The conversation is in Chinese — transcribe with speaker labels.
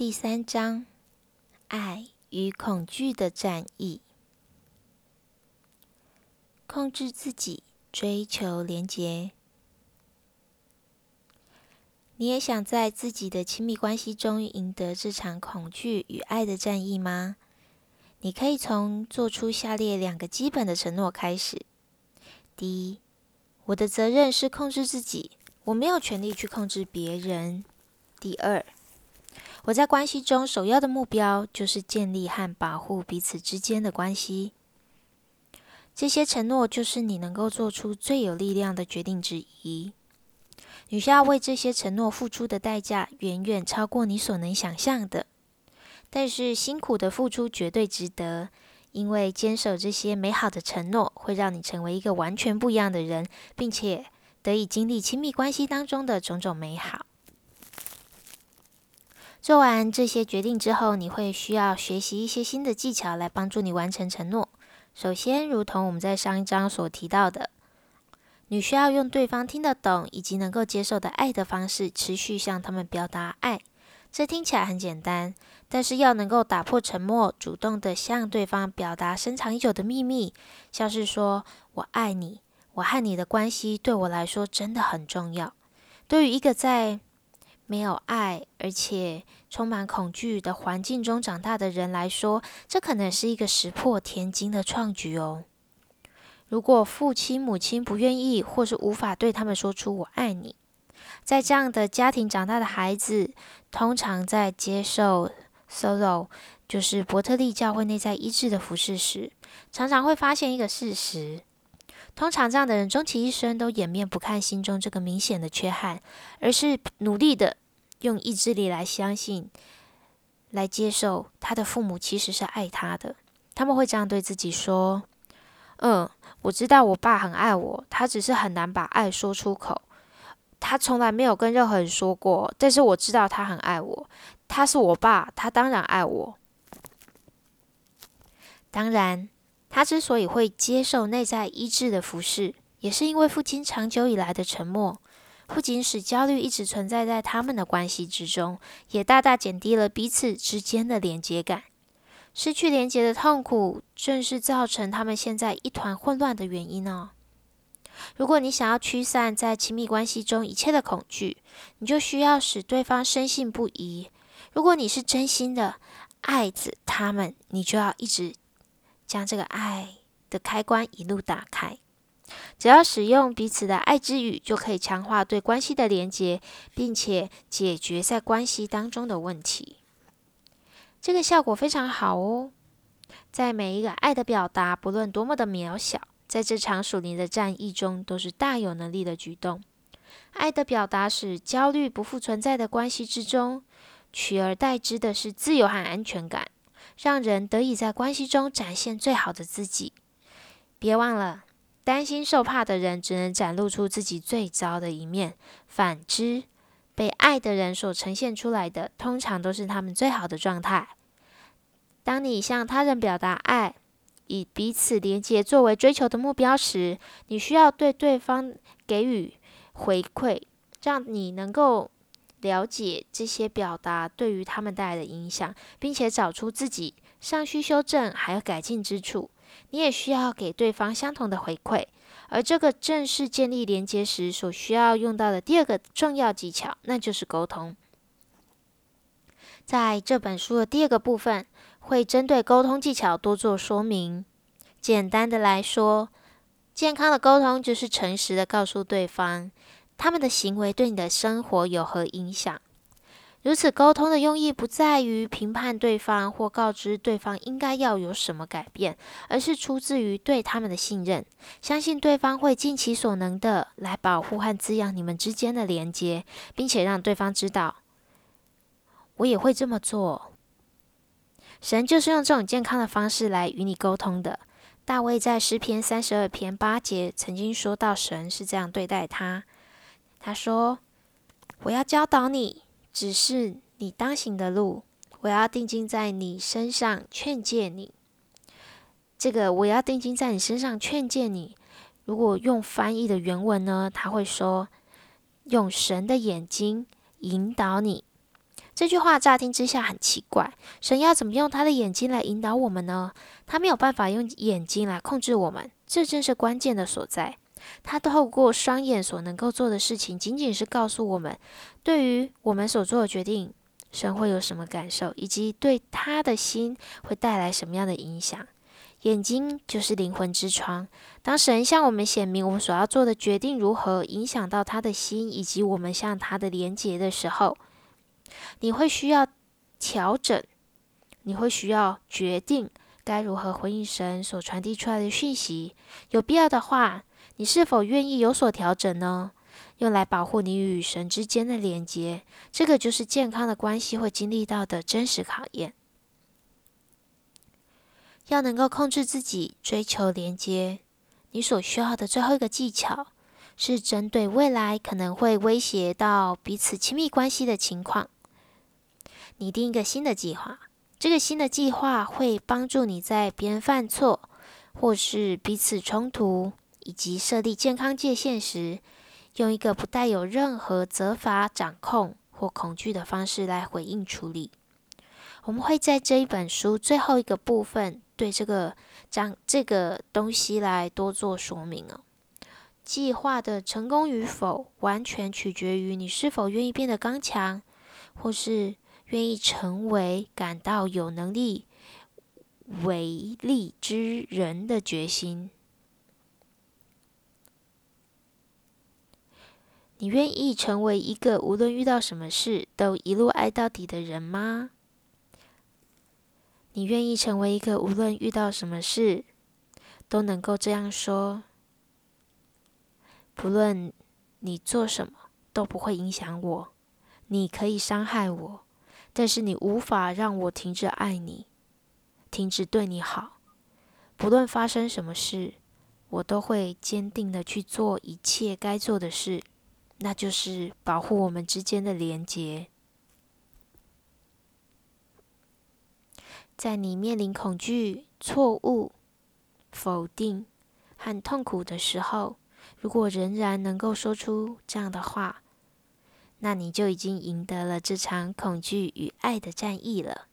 Speaker 1: 第三章：爱与恐惧的战役。控制自己，追求连结。你也想在自己的亲密关系中赢得这场恐惧与爱的战役吗？你可以从做出下列两个基本的承诺开始。第一，我的责任是控制自己，我没有权利去控制别人。第二，我在关系中首要的目标就是建立和保护彼此之间的关系。这些承诺就是你能够做出最有力量的决定之一。你需要为这些承诺付出的代价远远超过你所能想象的，但是辛苦的付出绝对值得，因为坚守这些美好的承诺会让你成为一个完全不一样的人，并且得以经历亲密关系当中的种种美好。做完这些决定之后，你会需要学习一些新的技巧来帮助你完成承诺。首先，如同我们在上一章所提到的，你需要用对方听得懂以及能够接受的爱的方式，持续向他们表达爱。这听起来很简单，但是要能够打破沉默，主动地向对方表达深藏已久的秘密，像是说“我爱你”，我和你的关系对我来说真的很重要。对于一个在没有爱，而且充满恐惧的环境中长大的人来说，这可能是一个石破天惊的创举哦。如果父亲、母亲不愿意，或是无法对他们说出“我爱你”，在这样的家庭长大的孩子，通常在接受 Solo，就是伯特利教会内在医治的服事时，常常会发现一个事实。通常这样的人终其一生都掩面不看心中这个明显的缺憾，而是努力的用意志力来相信、来接受他的父母其实是爱他的。他们会这样对自己说：“嗯，我知道我爸很爱我，他只是很难把爱说出口。他从来没有跟任何人说过，但是我知道他很爱我。他是我爸，他当然爱我。当然。”他之所以会接受内在医治的服饰，也是因为父亲长久以来的沉默，不仅使焦虑一直存在在他们的关系之中，也大大减低了彼此之间的连接感。失去连接的痛苦，正是造成他们现在一团混乱的原因哦。如果你想要驱散在亲密关系中一切的恐惧，你就需要使对方深信不疑。如果你是真心的爱着他们，你就要一直。将这个爱的开关一路打开，只要使用彼此的爱之语，就可以强化对关系的连接，并且解决在关系当中的问题。这个效果非常好哦。在每一个爱的表达，不论多么的渺小，在这场属灵的战役中，都是大有能力的举动。爱的表达使焦虑不复存在的关系之中，取而代之的是自由和安全感。让人得以在关系中展现最好的自己。别忘了，担心受怕的人只能展露出自己最糟的一面；反之，被爱的人所呈现出来的，通常都是他们最好的状态。当你向他人表达爱，以彼此连接作为追求的目标时，你需要对对方给予回馈，让你能够。了解这些表达对于他们带来的影响，并且找出自己尚需修正还有改进之处。你也需要给对方相同的回馈，而这个正是建立连接时所需要用到的第二个重要技巧，那就是沟通。在这本书的第二个部分，会针对沟通技巧多做说明。简单的来说，健康的沟通就是诚实的告诉对方。他们的行为对你的生活有何影响？如此沟通的用意不在于评判对方或告知对方应该要有什么改变，而是出自于对他们的信任，相信对方会尽其所能的来保护和滋养你们之间的连接，并且让对方知道，我也会这么做。神就是用这种健康的方式来与你沟通的。大卫在诗篇三十二篇八节曾经说到，神是这样对待他。他说：“我要教导你，指示你当行的路。我要定睛在你身上，劝诫你。这个我要定睛在你身上，劝诫你。如果用翻译的原文呢，他会说：用神的眼睛引导你。这句话乍听之下很奇怪，神要怎么用他的眼睛来引导我们呢？他没有办法用眼睛来控制我们，这正是关键的所在。他透过双眼所能够做的事情，仅仅是告诉我们，对于我们所做的决定，神会有什么感受，以及对他的心会带来什么样的影响。眼睛就是灵魂之窗。当神向我们显明我们所要做的决定如何影响到他的心，以及我们向他的连结的时候，你会需要调整，你会需要决定该如何回应神所传递出来的讯息。有必要的话，你是否愿意有所调整呢？用来保护你与神之间的连接。这个就是健康的关系会经历到的真实考验。要能够控制自己，追求连接，你所需要的最后一个技巧，是针对未来可能会威胁到彼此亲密关系的情况，拟定一个新的计划。这个新的计划会帮助你在别人犯错，或是彼此冲突，以及设立健康界限时，用一个不带有任何责罚、掌控或恐惧的方式来回应处理。我们会在这一本书最后一个部分。对这个讲这个东西来多做说明哦。计划的成功与否，完全取决于你是否愿意变得刚强，或是愿意成为感到有能力为力之人的决心。你愿意成为一个无论遇到什么事都一路爱到底的人吗？你愿意成为一个无论遇到什么事都能够这样说，不论你做什么都不会影响我，你可以伤害我，但是你无法让我停止爱你，停止对你好。不论发生什么事，我都会坚定的去做一切该做的事，那就是保护我们之间的连结。在你面临恐惧、错误、否定和痛苦的时候，如果仍然能够说出这样的话，那你就已经赢得了这场恐惧与爱的战役了。